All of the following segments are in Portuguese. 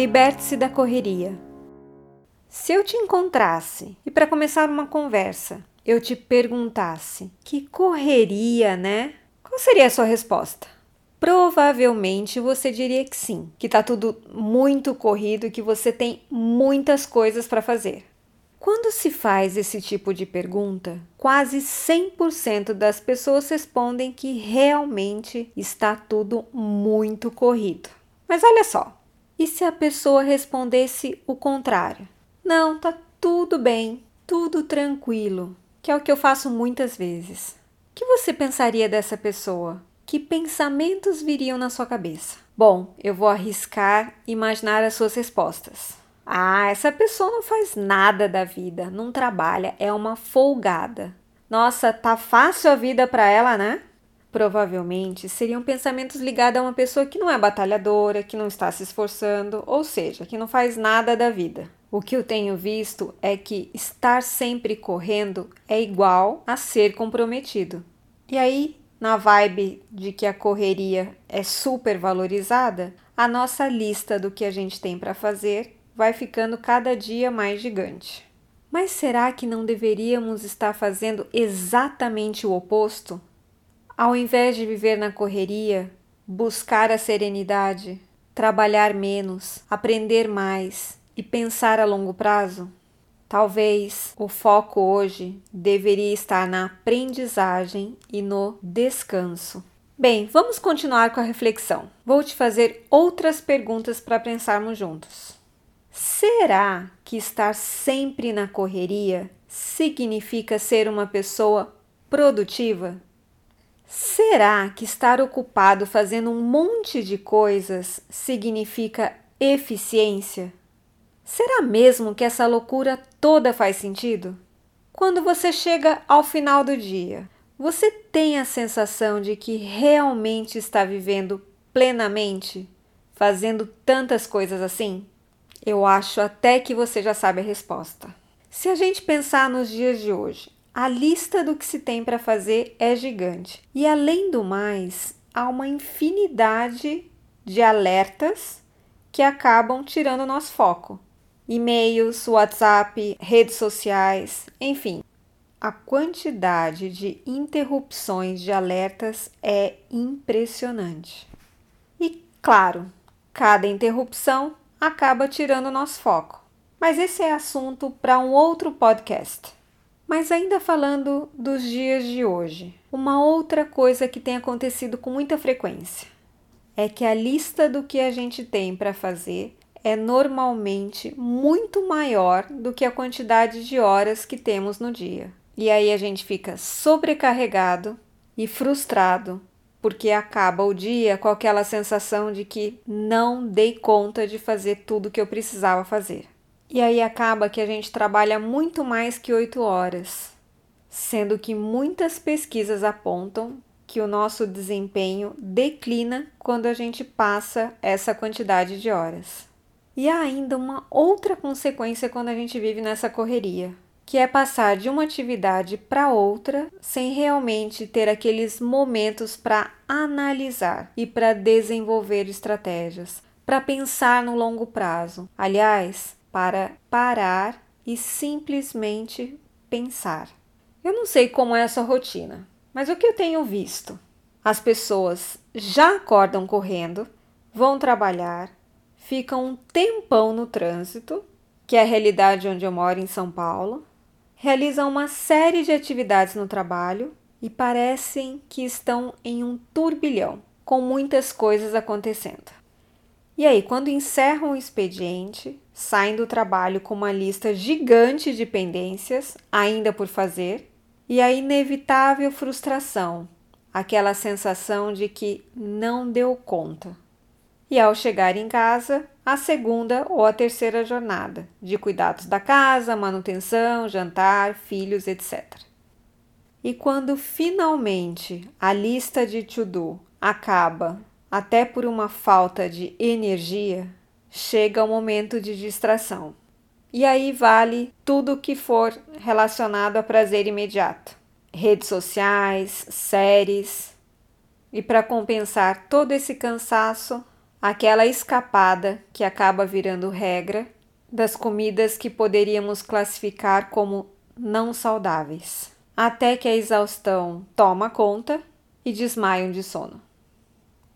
Liberte-se da correria. Se eu te encontrasse e para começar uma conversa, eu te perguntasse: "Que correria, né?" Qual seria a sua resposta? Provavelmente você diria que sim, que tá tudo muito corrido e que você tem muitas coisas para fazer. Quando se faz esse tipo de pergunta, quase 100% das pessoas respondem que realmente está tudo muito corrido. Mas olha só, e se a pessoa respondesse o contrário? Não, tá tudo bem, tudo tranquilo, que é o que eu faço muitas vezes. O que você pensaria dessa pessoa? Que pensamentos viriam na sua cabeça? Bom, eu vou arriscar imaginar as suas respostas. Ah, essa pessoa não faz nada da vida, não trabalha, é uma folgada. Nossa, tá fácil a vida para ela, né? Provavelmente seriam pensamentos ligados a uma pessoa que não é batalhadora, que não está se esforçando, ou seja, que não faz nada da vida. O que eu tenho visto é que estar sempre correndo é igual a ser comprometido. E aí na vibe de que a correria é super valorizada, a nossa lista do que a gente tem para fazer vai ficando cada dia mais gigante. Mas será que não deveríamos estar fazendo exatamente o oposto? Ao invés de viver na correria, buscar a serenidade, trabalhar menos, aprender mais e pensar a longo prazo? Talvez o foco hoje deveria estar na aprendizagem e no descanso. Bem, vamos continuar com a reflexão. Vou te fazer outras perguntas para pensarmos juntos. Será que estar sempre na correria significa ser uma pessoa produtiva? Será que estar ocupado fazendo um monte de coisas significa eficiência? Será mesmo que essa loucura toda faz sentido? Quando você chega ao final do dia, você tem a sensação de que realmente está vivendo plenamente, fazendo tantas coisas assim? Eu acho até que você já sabe a resposta. Se a gente pensar nos dias de hoje, a lista do que se tem para fazer é gigante. E além do mais, há uma infinidade de alertas que acabam tirando o nosso foco e-mails, WhatsApp, redes sociais, enfim. A quantidade de interrupções de alertas é impressionante. E, claro, cada interrupção acaba tirando o nosso foco. Mas esse é assunto para um outro podcast. Mas ainda falando dos dias de hoje, uma outra coisa que tem acontecido com muita frequência é que a lista do que a gente tem para fazer é normalmente muito maior do que a quantidade de horas que temos no dia. E aí a gente fica sobrecarregado e frustrado porque acaba o dia com aquela sensação de que não dei conta de fazer tudo que eu precisava fazer. E aí acaba que a gente trabalha muito mais que oito horas, sendo que muitas pesquisas apontam que o nosso desempenho declina quando a gente passa essa quantidade de horas. E há ainda uma outra consequência quando a gente vive nessa correria, que é passar de uma atividade para outra sem realmente ter aqueles momentos para analisar e para desenvolver estratégias, para pensar no longo prazo. Aliás, para parar e simplesmente pensar. Eu não sei como é a sua rotina, mas o que eu tenho visto? As pessoas já acordam correndo, vão trabalhar, ficam um tempão no trânsito, que é a realidade onde eu moro em São Paulo, realizam uma série de atividades no trabalho e parecem que estão em um turbilhão, com muitas coisas acontecendo. E aí, quando encerram o expediente, saem do trabalho com uma lista gigante de pendências ainda por fazer e a inevitável frustração, aquela sensação de que não deu conta e, ao chegar em casa, a segunda ou a terceira jornada de cuidados da casa, manutenção, jantar, filhos, etc. E quando finalmente a lista de to-do acaba, até por uma falta de energia, chega o momento de distração. E aí vale tudo que for relacionado a prazer imediato: redes sociais, séries. E para compensar todo esse cansaço, aquela escapada que acaba virando regra das comidas que poderíamos classificar como não saudáveis, até que a exaustão toma conta e desmaiam de sono.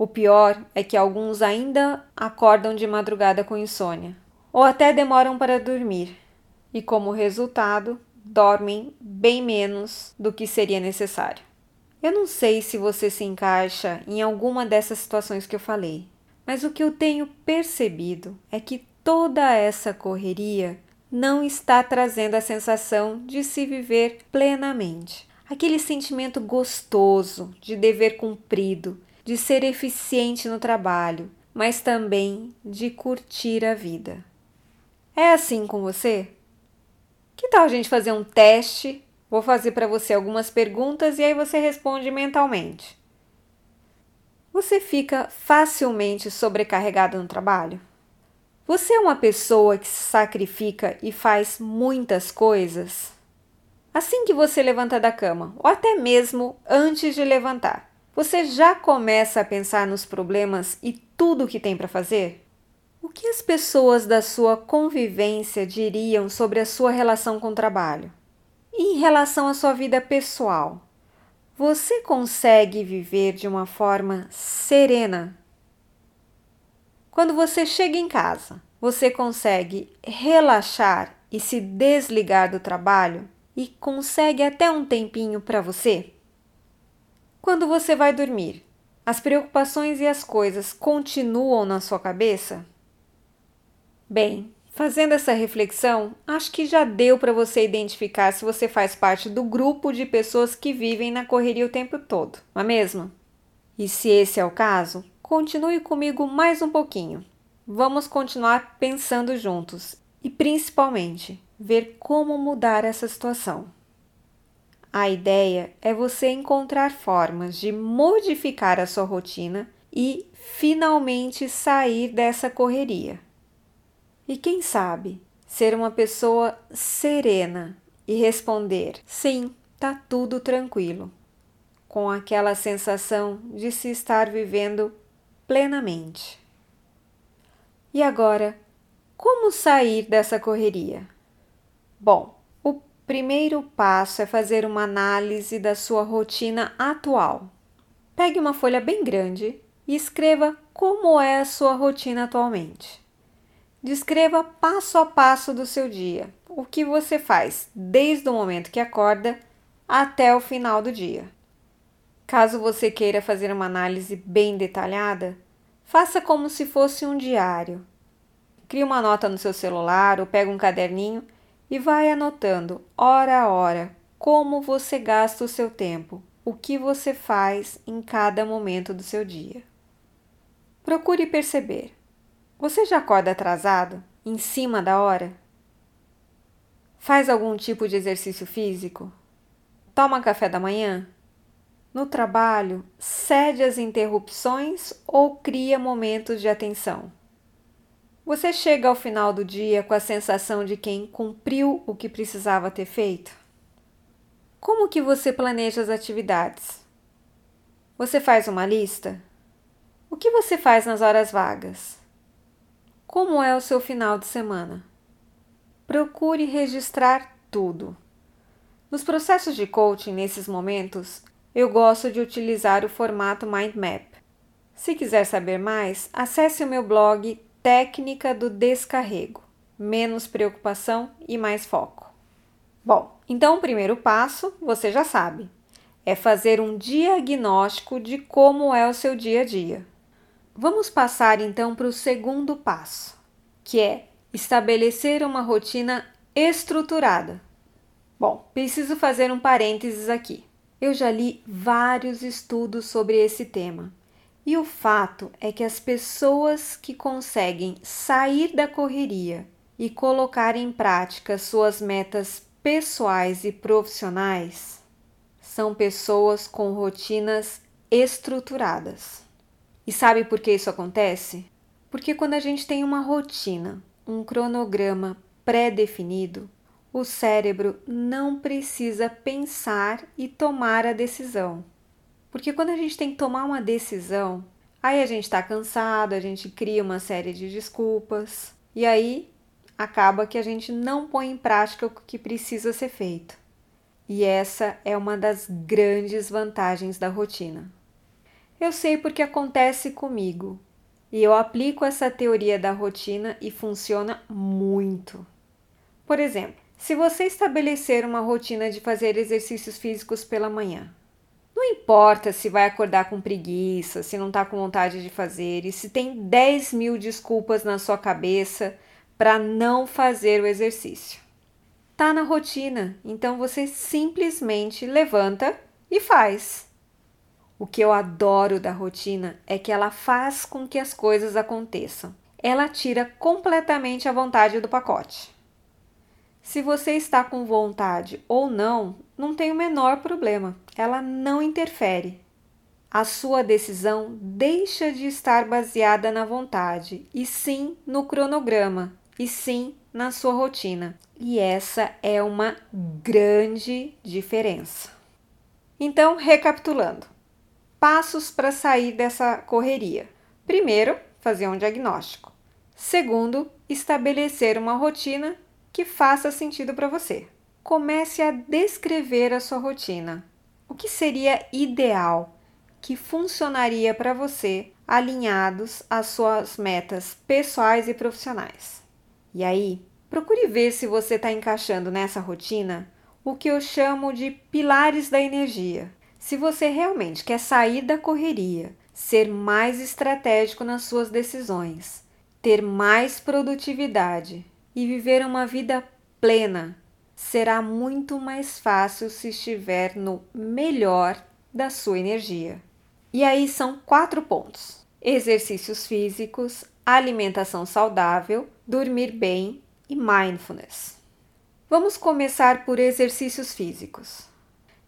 O pior é que alguns ainda acordam de madrugada com insônia, ou até demoram para dormir, e como resultado, dormem bem menos do que seria necessário. Eu não sei se você se encaixa em alguma dessas situações que eu falei, mas o que eu tenho percebido é que toda essa correria não está trazendo a sensação de se viver plenamente. Aquele sentimento gostoso de dever cumprido, de ser eficiente no trabalho, mas também de curtir a vida. É assim com você? Que tal a gente fazer um teste? Vou fazer para você algumas perguntas e aí você responde mentalmente. Você fica facilmente sobrecarregado no trabalho? Você é uma pessoa que se sacrifica e faz muitas coisas? Assim que você levanta da cama, ou até mesmo antes de levantar, você já começa a pensar nos problemas e tudo o que tem para fazer? O que as pessoas da sua convivência diriam sobre a sua relação com o trabalho? E em relação à sua vida pessoal, você consegue viver de uma forma serena quando você chega em casa, você consegue relaxar e se desligar do trabalho e consegue até um tempinho para você? Quando você vai dormir, as preocupações e as coisas continuam na sua cabeça? Bem, fazendo essa reflexão, acho que já deu para você identificar se você faz parte do grupo de pessoas que vivem na correria o tempo todo, não é mesmo? E se esse é o caso, Continue comigo mais um pouquinho. Vamos continuar pensando juntos e, principalmente, ver como mudar essa situação. A ideia é você encontrar formas de modificar a sua rotina e finalmente sair dessa correria. E quem sabe ser uma pessoa serena e responder: sim, tá tudo tranquilo, com aquela sensação de se estar vivendo plenamente. E agora, como sair dessa correria? Bom, primeiro passo é fazer uma análise da sua rotina atual. Pegue uma folha bem grande e escreva como é a sua rotina atualmente. Descreva passo a passo do seu dia, o que você faz desde o momento que acorda até o final do dia. Caso você queira fazer uma análise bem detalhada, faça como se fosse um diário. Crie uma nota no seu celular ou pega um caderninho e vai anotando, hora a hora, como você gasta o seu tempo, o que você faz em cada momento do seu dia. Procure perceber. Você já acorda atrasado, em cima da hora? Faz algum tipo de exercício físico? Toma café da manhã? no trabalho, cede às interrupções ou cria momentos de atenção. Você chega ao final do dia com a sensação de quem cumpriu o que precisava ter feito? Como que você planeja as atividades? Você faz uma lista? O que você faz nas horas vagas? Como é o seu final de semana? Procure registrar tudo. Nos processos de coaching, nesses momentos, eu gosto de utilizar o formato Mind Map. Se quiser saber mais, acesse o meu blog Técnica do Descarrego. Menos preocupação e mais foco. Bom, então o primeiro passo, você já sabe, é fazer um diagnóstico de como é o seu dia a dia. Vamos passar então para o segundo passo, que é estabelecer uma rotina estruturada. Bom, preciso fazer um parênteses aqui. Eu já li vários estudos sobre esse tema. E o fato é que as pessoas que conseguem sair da correria e colocar em prática suas metas pessoais e profissionais são pessoas com rotinas estruturadas. E sabe por que isso acontece? Porque quando a gente tem uma rotina, um cronograma pré-definido, o cérebro não precisa pensar e tomar a decisão. Porque quando a gente tem que tomar uma decisão, Aí a gente está cansado, a gente cria uma série de desculpas e aí acaba que a gente não põe em prática o que precisa ser feito. E essa é uma das grandes vantagens da rotina. Eu sei porque acontece comigo e eu aplico essa teoria da rotina e funciona muito. Por exemplo, se você estabelecer uma rotina de fazer exercícios físicos pela manhã, não importa se vai acordar com preguiça, se não está com vontade de fazer e se tem 10 mil desculpas na sua cabeça para não fazer o exercício. Tá na rotina, então você simplesmente levanta e faz. O que eu adoro da rotina é que ela faz com que as coisas aconteçam. Ela tira completamente a vontade do pacote. Se você está com vontade ou não, não tem o menor problema, ela não interfere. A sua decisão deixa de estar baseada na vontade, e sim no cronograma, e sim na sua rotina. E essa é uma grande diferença. Então, recapitulando: passos para sair dessa correria. Primeiro, fazer um diagnóstico. Segundo, estabelecer uma rotina que faça sentido para você. Comece a descrever a sua rotina. O que seria ideal, que funcionaria para você, alinhados às suas metas pessoais e profissionais. E aí, procure ver se você está encaixando nessa rotina o que eu chamo de pilares da energia. Se você realmente quer sair da correria, ser mais estratégico nas suas decisões, ter mais produtividade e viver uma vida plena, será muito mais fácil se estiver no melhor da sua energia. E aí são quatro pontos: exercícios físicos, alimentação saudável, dormir bem e mindfulness. Vamos começar por exercícios físicos.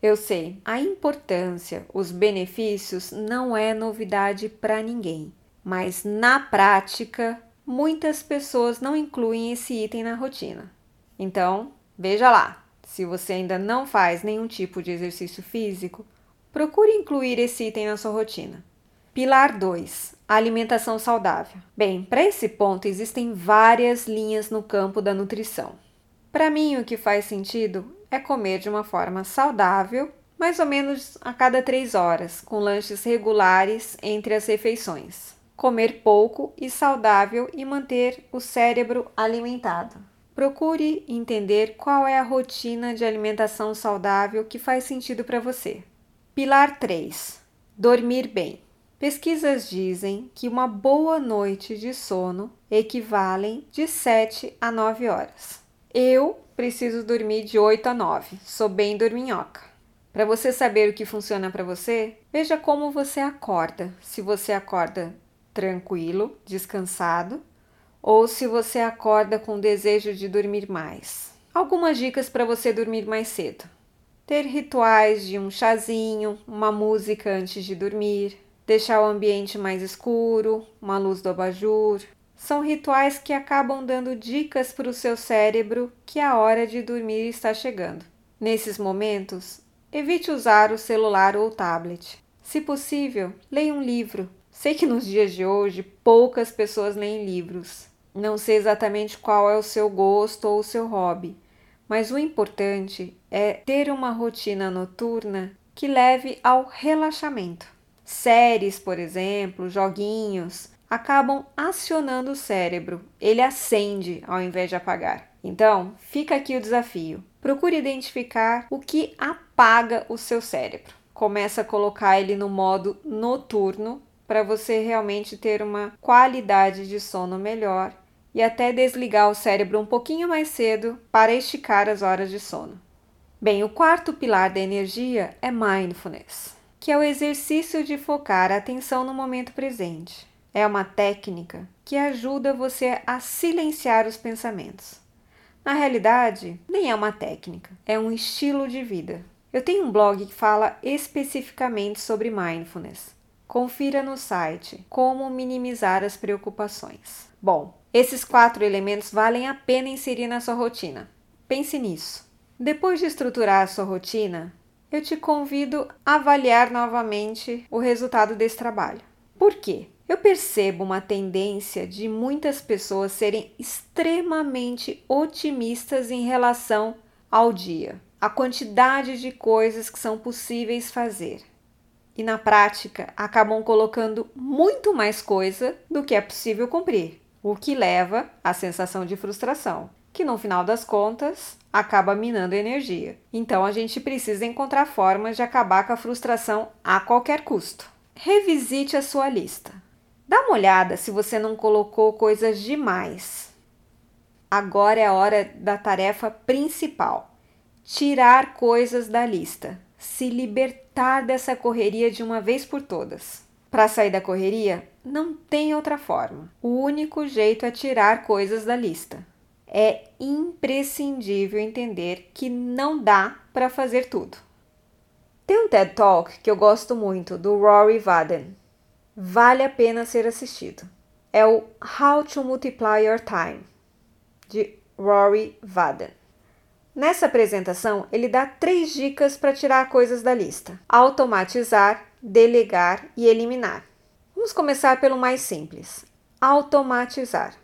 Eu sei, a importância, os benefícios não é novidade para ninguém, mas na prática muitas pessoas não incluem esse item na rotina. Então, veja lá, se você ainda não faz nenhum tipo de exercício físico, procure incluir esse item na sua rotina. Pilar 2: Alimentação saudável. Bem, para esse ponto existem várias linhas no campo da nutrição. Para mim, o que faz sentido é comer de uma forma saudável, mais ou menos a cada três horas, com lanches regulares entre as refeições comer pouco e saudável e manter o cérebro alimentado. Procure entender qual é a rotina de alimentação saudável que faz sentido para você. Pilar 3: Dormir bem. Pesquisas dizem que uma boa noite de sono equivalem de 7 a 9 horas. Eu preciso dormir de 8 a 9, sou bem dorminhoca. Para você saber o que funciona para você, veja como você acorda. Se você acorda tranquilo, descansado, ou se você acorda com desejo de dormir mais. Algumas dicas para você dormir mais cedo: ter rituais de um chazinho, uma música antes de dormir, deixar o ambiente mais escuro, uma luz do abajur. São rituais que acabam dando dicas para o seu cérebro que a hora de dormir está chegando. Nesses momentos, evite usar o celular ou o tablet. Se possível, leia um livro, Sei que nos dias de hoje poucas pessoas leem livros. Não sei exatamente qual é o seu gosto ou o seu hobby, mas o importante é ter uma rotina noturna que leve ao relaxamento. Séries, por exemplo, joguinhos, acabam acionando o cérebro. Ele acende ao invés de apagar. Então, fica aqui o desafio. Procure identificar o que apaga o seu cérebro. Começa a colocar ele no modo noturno para você realmente ter uma qualidade de sono melhor e até desligar o cérebro um pouquinho mais cedo para esticar as horas de sono. Bem, o quarto pilar da energia é mindfulness, que é o exercício de focar a atenção no momento presente. É uma técnica que ajuda você a silenciar os pensamentos. Na realidade, nem é uma técnica, é um estilo de vida. Eu tenho um blog que fala especificamente sobre mindfulness. Confira no site Como minimizar as preocupações. Bom, esses quatro elementos valem a pena inserir na sua rotina. Pense nisso. Depois de estruturar a sua rotina, eu te convido a avaliar novamente o resultado desse trabalho. Por quê? Eu percebo uma tendência de muitas pessoas serem extremamente otimistas em relação ao dia, a quantidade de coisas que são possíveis fazer. E na prática acabam colocando muito mais coisa do que é possível cumprir, o que leva à sensação de frustração, que no final das contas acaba minando energia. Então a gente precisa encontrar formas de acabar com a frustração a qualquer custo. Revisite a sua lista. Dá uma olhada se você não colocou coisas demais. Agora é a hora da tarefa principal tirar coisas da lista, se libertar dessa correria de uma vez por todas. Para sair da correria, não tem outra forma. O único jeito é tirar coisas da lista. É imprescindível entender que não dá para fazer tudo. Tem um TED Talk que eu gosto muito do Rory Vaden. Vale a pena ser assistido. É o How to Multiply Your Time de Rory Vaden. Nessa apresentação, ele dá três dicas para tirar coisas da lista: automatizar, delegar e eliminar. Vamos começar pelo mais simples: automatizar.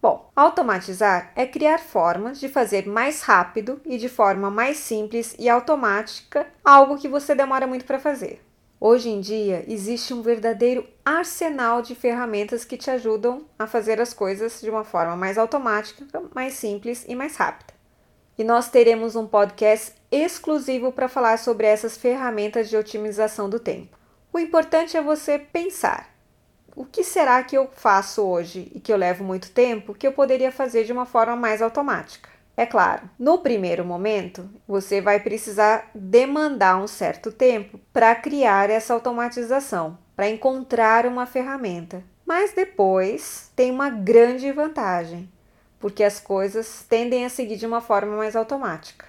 Bom, automatizar é criar formas de fazer mais rápido e de forma mais simples e automática algo que você demora muito para fazer. Hoje em dia existe um verdadeiro arsenal de ferramentas que te ajudam a fazer as coisas de uma forma mais automática, mais simples e mais rápida e nós teremos um podcast exclusivo para falar sobre essas ferramentas de otimização do tempo. O importante é você pensar: o que será que eu faço hoje e que eu levo muito tempo que eu poderia fazer de uma forma mais automática? É claro, no primeiro momento, você vai precisar demandar um certo tempo para criar essa automatização, para encontrar uma ferramenta. Mas depois tem uma grande vantagem porque as coisas tendem a seguir de uma forma mais automática.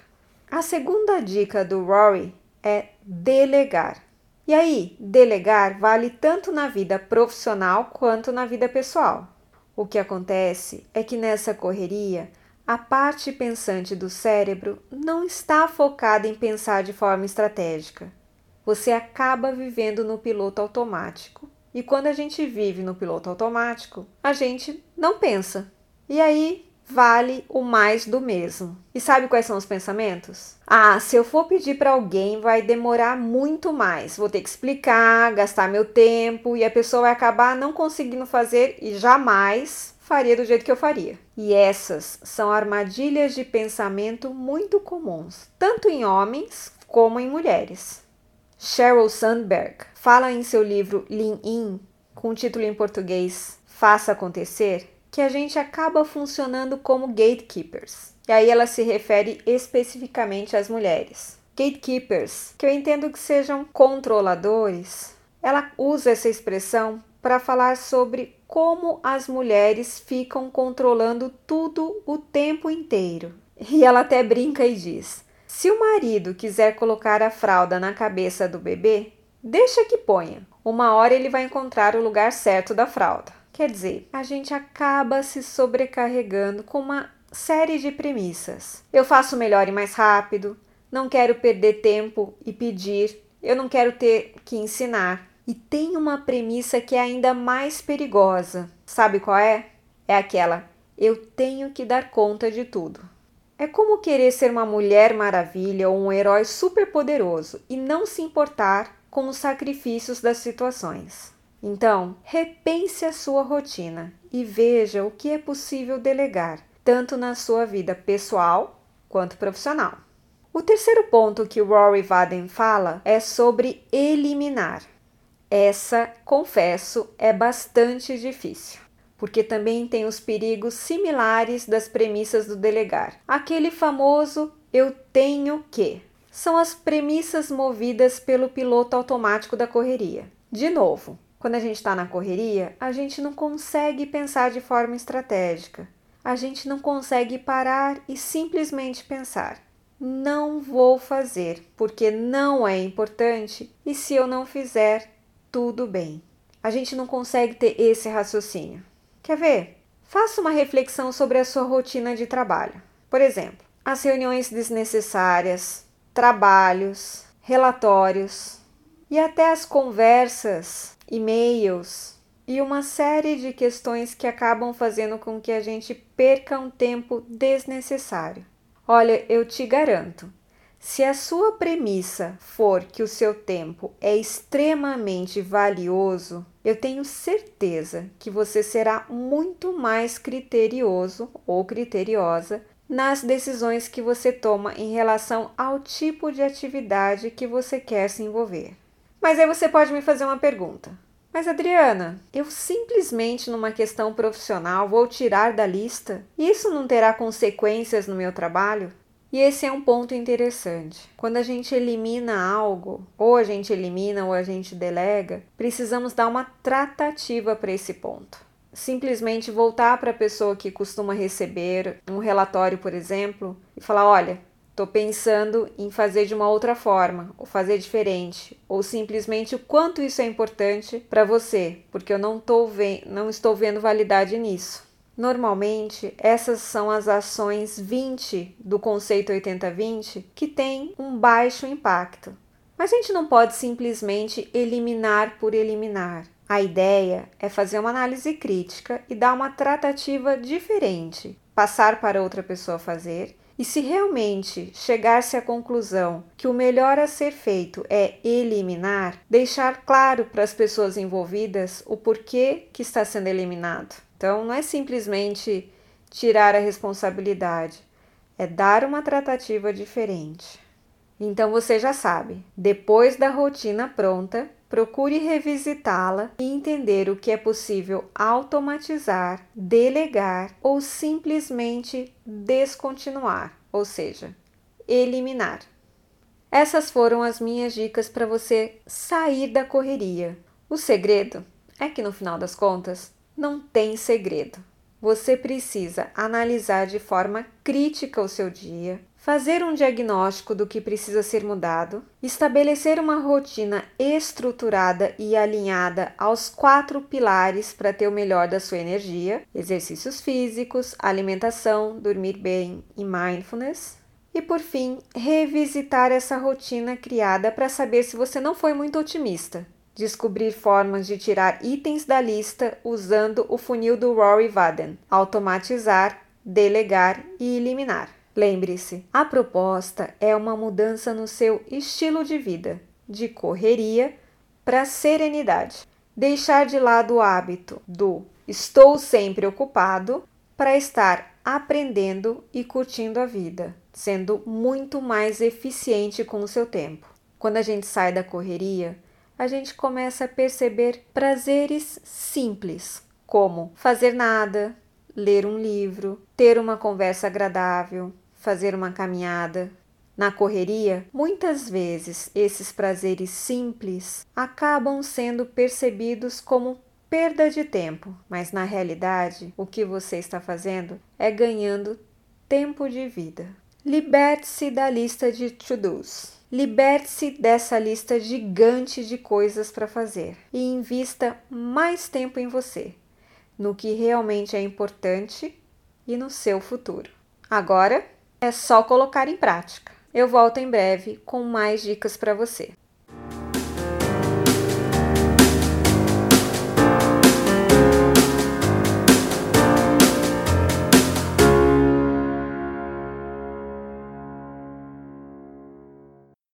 A segunda dica do Rory é delegar. E aí, delegar vale tanto na vida profissional quanto na vida pessoal. O que acontece é que nessa correria, a parte pensante do cérebro não está focada em pensar de forma estratégica. Você acaba vivendo no piloto automático. E quando a gente vive no piloto automático, a gente não pensa. E aí vale o mais do mesmo. E sabe quais são os pensamentos? Ah, se eu for pedir para alguém, vai demorar muito mais. Vou ter que explicar, gastar meu tempo e a pessoa vai acabar não conseguindo fazer e jamais faria do jeito que eu faria. E essas são armadilhas de pensamento muito comuns, tanto em homens como em mulheres. Sheryl Sandberg fala em seu livro Lean In, com o título em português Faça Acontecer, que a gente acaba funcionando como gatekeepers. E aí ela se refere especificamente às mulheres. Gatekeepers, que eu entendo que sejam controladores, ela usa essa expressão para falar sobre como as mulheres ficam controlando tudo o tempo inteiro. E ela até brinca e diz: se o marido quiser colocar a fralda na cabeça do bebê, deixa que ponha. Uma hora ele vai encontrar o lugar certo da fralda. Quer dizer, a gente acaba se sobrecarregando com uma série de premissas. Eu faço melhor e mais rápido, não quero perder tempo e pedir, eu não quero ter que ensinar. E tem uma premissa que é ainda mais perigosa. Sabe qual é? É aquela: eu tenho que dar conta de tudo. É como querer ser uma mulher maravilha ou um herói superpoderoso e não se importar com os sacrifícios das situações. Então, repense a sua rotina e veja o que é possível delegar, tanto na sua vida pessoal quanto profissional. O terceiro ponto que Rory Vaden fala é sobre eliminar. Essa, confesso, é bastante difícil, porque também tem os perigos similares das premissas do delegar. Aquele famoso eu tenho que. São as premissas movidas pelo piloto automático da correria. De novo, quando a gente está na correria, a gente não consegue pensar de forma estratégica. A gente não consegue parar e simplesmente pensar: não vou fazer porque não é importante e se eu não fizer, tudo bem. A gente não consegue ter esse raciocínio. Quer ver? Faça uma reflexão sobre a sua rotina de trabalho. Por exemplo, as reuniões desnecessárias, trabalhos, relatórios e até as conversas e-mails e uma série de questões que acabam fazendo com que a gente perca um tempo desnecessário. Olha, eu te garanto, se a sua premissa for que o seu tempo é extremamente valioso, eu tenho certeza que você será muito mais criterioso ou criteriosa nas decisões que você toma em relação ao tipo de atividade que você quer se envolver. Mas aí você pode me fazer uma pergunta. Mas Adriana, eu simplesmente numa questão profissional vou tirar da lista? Isso não terá consequências no meu trabalho? E esse é um ponto interessante. Quando a gente elimina algo, ou a gente elimina ou a gente delega, precisamos dar uma tratativa para esse ponto. Simplesmente voltar para a pessoa que costuma receber um relatório, por exemplo, e falar: olha, estou pensando em fazer de uma outra forma, ou fazer diferente, ou simplesmente o quanto isso é importante para você, porque eu não, tô não estou vendo validade nisso. Normalmente, essas são as ações 20 do conceito 80-20 que têm um baixo impacto. Mas a gente não pode simplesmente eliminar por eliminar. A ideia é fazer uma análise crítica e dar uma tratativa diferente, passar para outra pessoa fazer. E se realmente chegar-se à conclusão que o melhor a ser feito é eliminar, deixar claro para as pessoas envolvidas o porquê que está sendo eliminado. Então, não é simplesmente tirar a responsabilidade, é dar uma tratativa diferente. Então você já sabe, depois da rotina pronta, procure revisitá-la e entender o que é possível automatizar, delegar ou simplesmente descontinuar, ou seja, eliminar. Essas foram as minhas dicas para você sair da correria. O segredo é que no final das contas, não tem segredo. Você precisa analisar de forma crítica o seu dia, fazer um diagnóstico do que precisa ser mudado, estabelecer uma rotina estruturada e alinhada aos quatro pilares para ter o melhor da sua energia: exercícios físicos, alimentação, dormir bem e mindfulness. E por fim, revisitar essa rotina criada para saber se você não foi muito otimista descobrir formas de tirar itens da lista usando o funil do Rory Vaden, automatizar, delegar e eliminar. Lembre-se, a proposta é uma mudança no seu estilo de vida, de correria para serenidade. Deixar de lado o hábito do estou sempre ocupado para estar aprendendo e curtindo a vida, sendo muito mais eficiente com o seu tempo. Quando a gente sai da correria, a gente começa a perceber prazeres simples, como fazer nada, ler um livro, ter uma conversa agradável, fazer uma caminhada. Na correria, muitas vezes esses prazeres simples acabam sendo percebidos como perda de tempo, mas na realidade, o que você está fazendo é ganhando tempo de vida. Liberte-se da lista de to-dos. Liberte-se dessa lista gigante de coisas para fazer e invista mais tempo em você, no que realmente é importante e no seu futuro. Agora é só colocar em prática. Eu volto em breve com mais dicas para você.